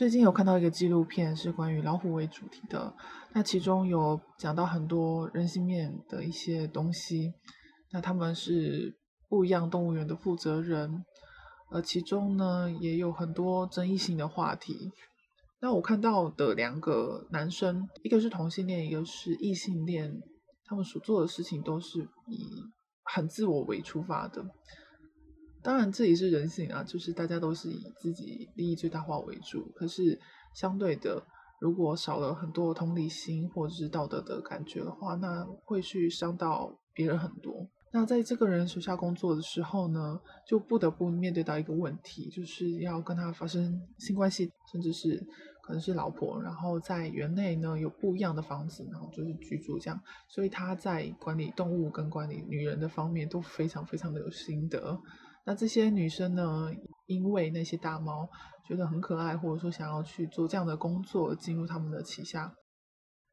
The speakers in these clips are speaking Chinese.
最近有看到一个纪录片，是关于老虎为主题的，那其中有讲到很多人性面的一些东西。那他们是不一样动物园的负责人，呃，其中呢也有很多争议性的话题。那我看到的两个男生，一个是同性恋，一个是异性恋，他们所做的事情都是以很自我为出发的。当然，这也是人性啊，就是大家都是以自己利益最大化为主。可是相对的，如果少了很多同理心或者是道德的感觉的话，那会去伤到别人很多。那在这个人手下工作的时候呢，就不得不面对到一个问题，就是要跟他发生性关系，甚至是可能是老婆。然后在园内呢有不一样的房子，然后就是居住这样。所以他在管理动物跟管理女人的方面都非常非常的有心得。那这些女生呢，因为那些大猫觉得很可爱，或者说想要去做这样的工作，进入他们的旗下。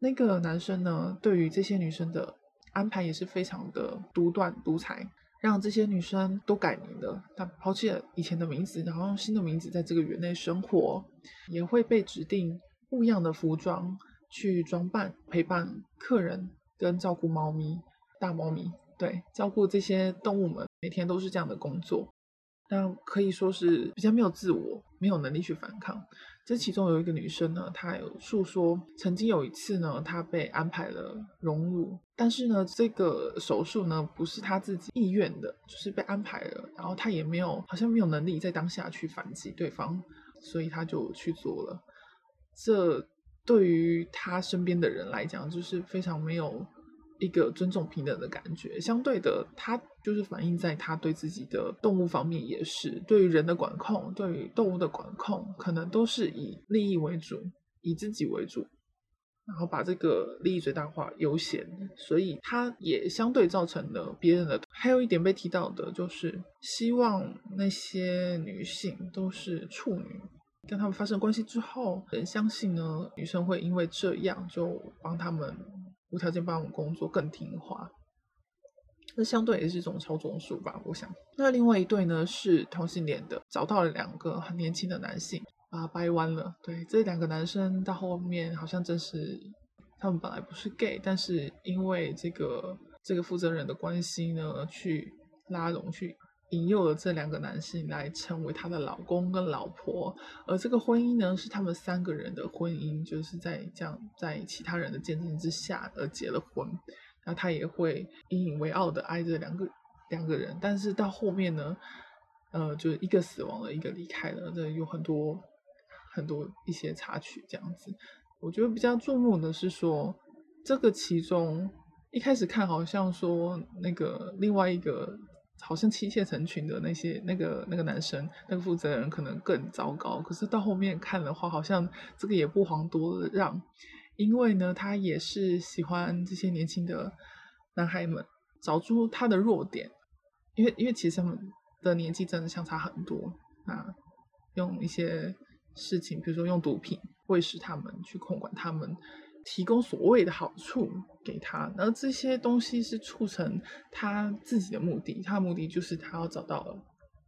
那个男生呢，对于这些女生的安排也是非常的独断独裁，让这些女生都改名了，他抛弃了以前的名字，然后用新的名字在这个园内生活，也会被指定不一样的服装去装扮，陪伴客人跟照顾猫咪，大猫咪。对，照顾这些动物们，每天都是这样的工作，那可以说是比较没有自我，没有能力去反抗。这其中有一个女生呢，她有诉说，曾经有一次呢，她被安排了荣辱，但是呢，这个手术呢，不是她自己意愿的，就是被安排了，然后她也没有，好像没有能力在当下去反击对方，所以她就去做了。这对于她身边的人来讲，就是非常没有。一个尊重平等的感觉，相对的，她就是反映在他对自己的动物方面也是，对于人的管控，对于动物的管控，可能都是以利益为主，以自己为主，然后把这个利益最大化优先，所以他也相对造成了别人的。还有一点被提到的就是，希望那些女性都是处女，跟他们发生关系之后，人相信呢，女生会因为这样就帮他们。无条件帮我们工作更听话，那相对也是一种操纵术吧，我想。那另外一对呢是同性恋的，找到了两个很年轻的男性，把他掰弯了。对，这两个男生到后面好像真是他们本来不是 gay，但是因为这个这个负责人的关系呢，去拉拢去。引诱了这两个男性来成为他的老公跟老婆，而这个婚姻呢，是他们三个人的婚姻，就是在这样在其他人的见证之下而结了婚。那他也会引以为傲的爱着两个两个人，但是到后面呢，呃，就一个死亡了，一个离开了，这有很多很多一些插曲这样子。我觉得比较注目的是说，这个其中一开始看好像说那个另外一个。好像妻妾成群的那些那个那个男生，那个负责人可能更糟糕。可是到后面看的话，好像这个也不遑多让，因为呢，他也是喜欢这些年轻的男孩们，找出他的弱点。因为因为其实他们的年纪真的相差很多啊，用一些事情，比如说用毒品喂食他们，去控管他们。提供所谓的好处给他，然后这些东西是促成他自己的目的。他的目的就是他要找到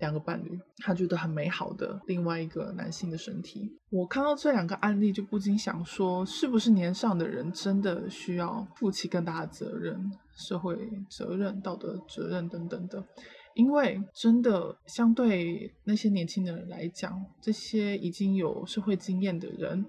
两个伴侣，他觉得很美好的另外一个男性的身体。我看到这两个案例，就不禁想说，是不是年上的人真的需要负起更大的责任，社会责任、道德责任等等的？因为真的相对那些年轻的人来讲，这些已经有社会经验的人。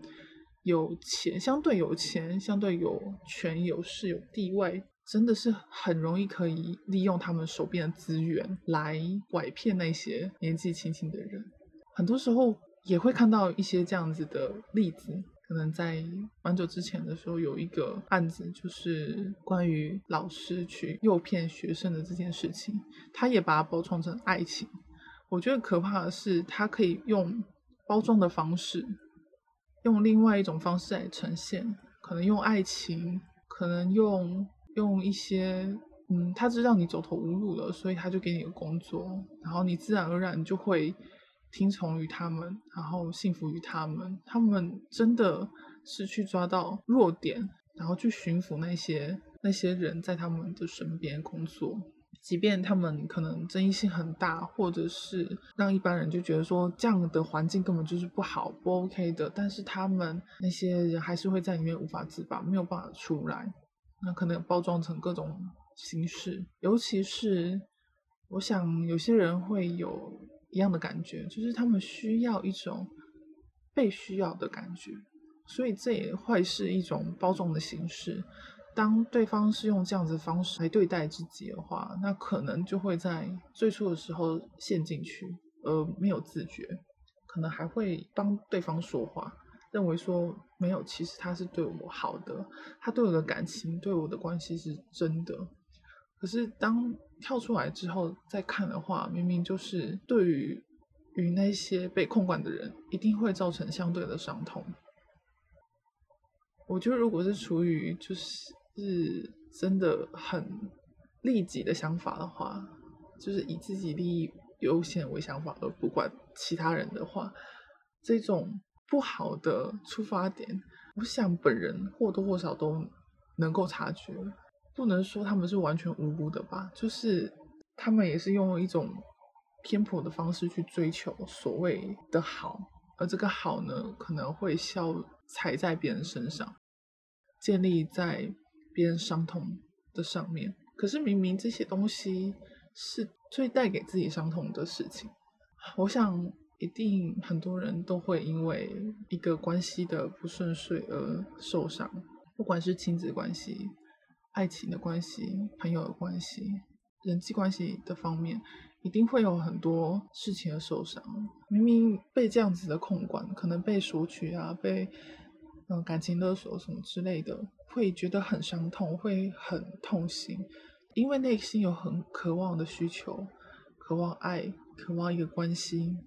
有钱，相对有钱，相对有权有势有地位，真的是很容易可以利用他们手边的资源来拐骗那些年纪轻轻的人。很多时候也会看到一些这样子的例子。可能在蛮久之前的时候，有一个案子，就是关于老师去诱骗学生的这件事情，他也把它包装成爱情。我觉得可怕的是，他可以用包装的方式。用另外一种方式来呈现，可能用爱情，可能用用一些，嗯，他知道你走投无路了，所以他就给你个工作，然后你自然而然就会听从于他们，然后信服于他们。他们真的是去抓到弱点，然后去驯服那些那些人在他们的身边工作。即便他们可能争议性很大，或者是让一般人就觉得说这样的环境根本就是不好、不 OK 的，但是他们那些人还是会在里面无法自拔，没有办法出来。那可能包装成各种形式，尤其是我想有些人会有一样的感觉，就是他们需要一种被需要的感觉，所以这也会是一种包装的形式。当对方是用这样子的方式来对待自己的话，那可能就会在最初的时候陷进去，而没有自觉，可能还会帮对方说话，认为说没有，其实他是对我好的，他对我的感情、对我的关系是真的。可是当跳出来之后再看的话，明明就是对于与那些被控管的人，一定会造成相对的伤痛。我觉得如果是处于就是。是真的很利己的想法的话，就是以自己利益优先为想法，而不管其他人的话，这种不好的出发点，我想本人或多或少都能够察觉。不能说他们是完全无辜的吧，就是他们也是用一种偏颇的方式去追求所谓的好，而这个好呢，可能会消踩在别人身上，建立在。别人伤痛的上面，可是明明这些东西是最带给自己伤痛的事情。我想，一定很多人都会因为一个关系的不顺遂而受伤，不管是亲子关系、爱情的关系、朋友的关系、人际关系的方面，一定会有很多事情的受伤。明明被这样子的控管，可能被索取啊，被嗯感情勒索什么之类的。会觉得很伤痛，会很痛心，因为内心有很渴望的需求，渴望爱，渴望一个关心，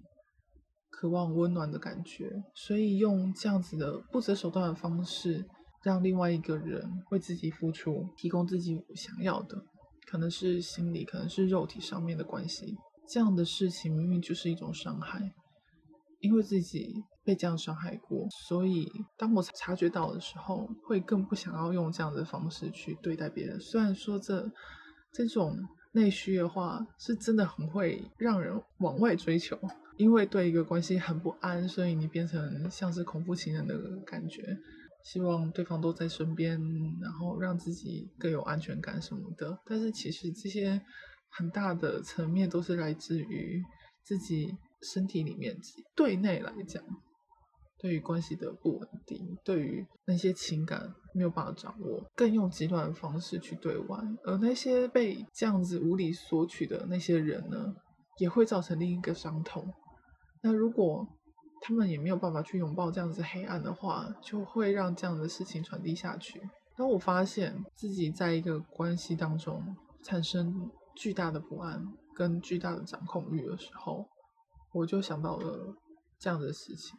渴望温暖的感觉，所以用这样子的不择手段的方式，让另外一个人为自己付出，提供自己想要的，可能是心理，可能是肉体上面的关系，这样的事情明明就是一种伤害，因为自己。被这样伤害过，所以当我察觉到的时候，会更不想要用这样的方式去对待别人。虽然说这这种内需的话，是真的很会让人往外追求，因为对一个关系很不安，所以你变成像是恐怖情人的感觉，希望对方都在身边，然后让自己更有安全感什么的。但是其实这些很大的层面都是来自于自己身体里面，对内来讲。对于关系的不稳定，对于那些情感没有办法掌握，更用极端的方式去对外，而那些被这样子无理索取的那些人呢，也会造成另一个伤痛。那如果他们也没有办法去拥抱这样子黑暗的话，就会让这样的事情传递下去。当我发现自己在一个关系当中产生巨大的不安跟巨大的掌控欲的时候，我就想到了这样的事情。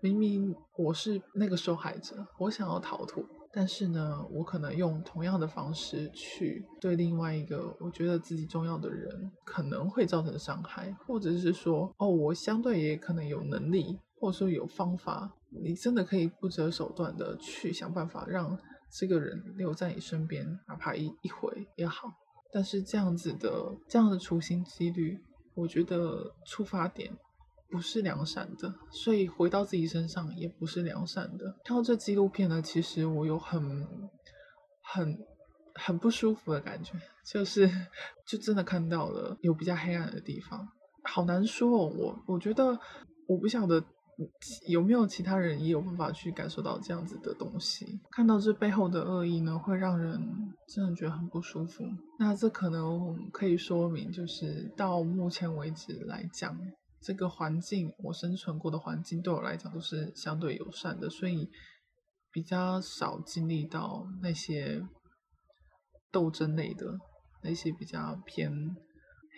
明明我是那个受害者，我想要逃脱，但是呢，我可能用同样的方式去对另外一个我觉得自己重要的人，可能会造成伤害，或者是说，哦，我相对也可能有能力，或者说有方法，你真的可以不择手段的去想办法让这个人留在你身边，哪怕一一回也好。但是这样子的这样的处心积虑，我觉得出发点。不是良善的，所以回到自己身上也不是良善的。看到这纪录片呢，其实我有很、很、很不舒服的感觉，就是就真的看到了有比较黑暗的地方，好难说哦。我我觉得我不晓得有没有其他人也有办法去感受到这样子的东西。看到这背后的恶意呢，会让人真的觉得很不舒服。那这可能可以说明，就是到目前为止来讲。这个环境，我生存过的环境对我来讲都是相对友善的，所以比较少经历到那些斗争类的那些比较偏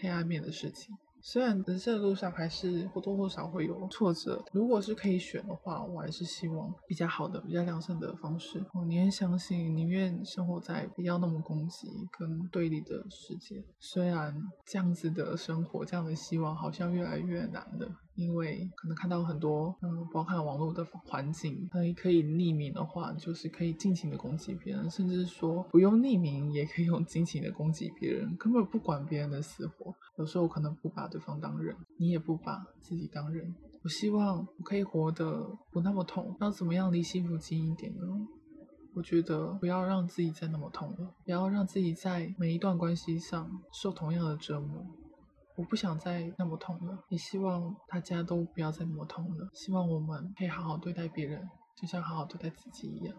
黑暗面的事情。虽然人生的路上还是或多或少会有挫折，如果是可以选的话，我还是希望比较好的、比较良善的方式。我宁愿相信，宁愿生活在不要那么攻击跟对立的世界。虽然这样子的生活、这样的希望好像越来越难了，因为可能看到很多，嗯，包含网络的环境，可以可以匿名的话，就是可以尽情的攻击别人，甚至说不用匿名也可以用 尽情的攻击别人，根本不管别人的死活。有时候可能不把对方当人，你也不把自己当人。我希望我可以活得不那么痛，要怎么样离幸福近一点呢？我觉得不要让自己再那么痛了，不要让自己在每一段关系上受同样的折磨。我不想再那么痛了，也希望大家都不要再那么痛了。希望我们可以好好对待别人，就像好好对待自己一样。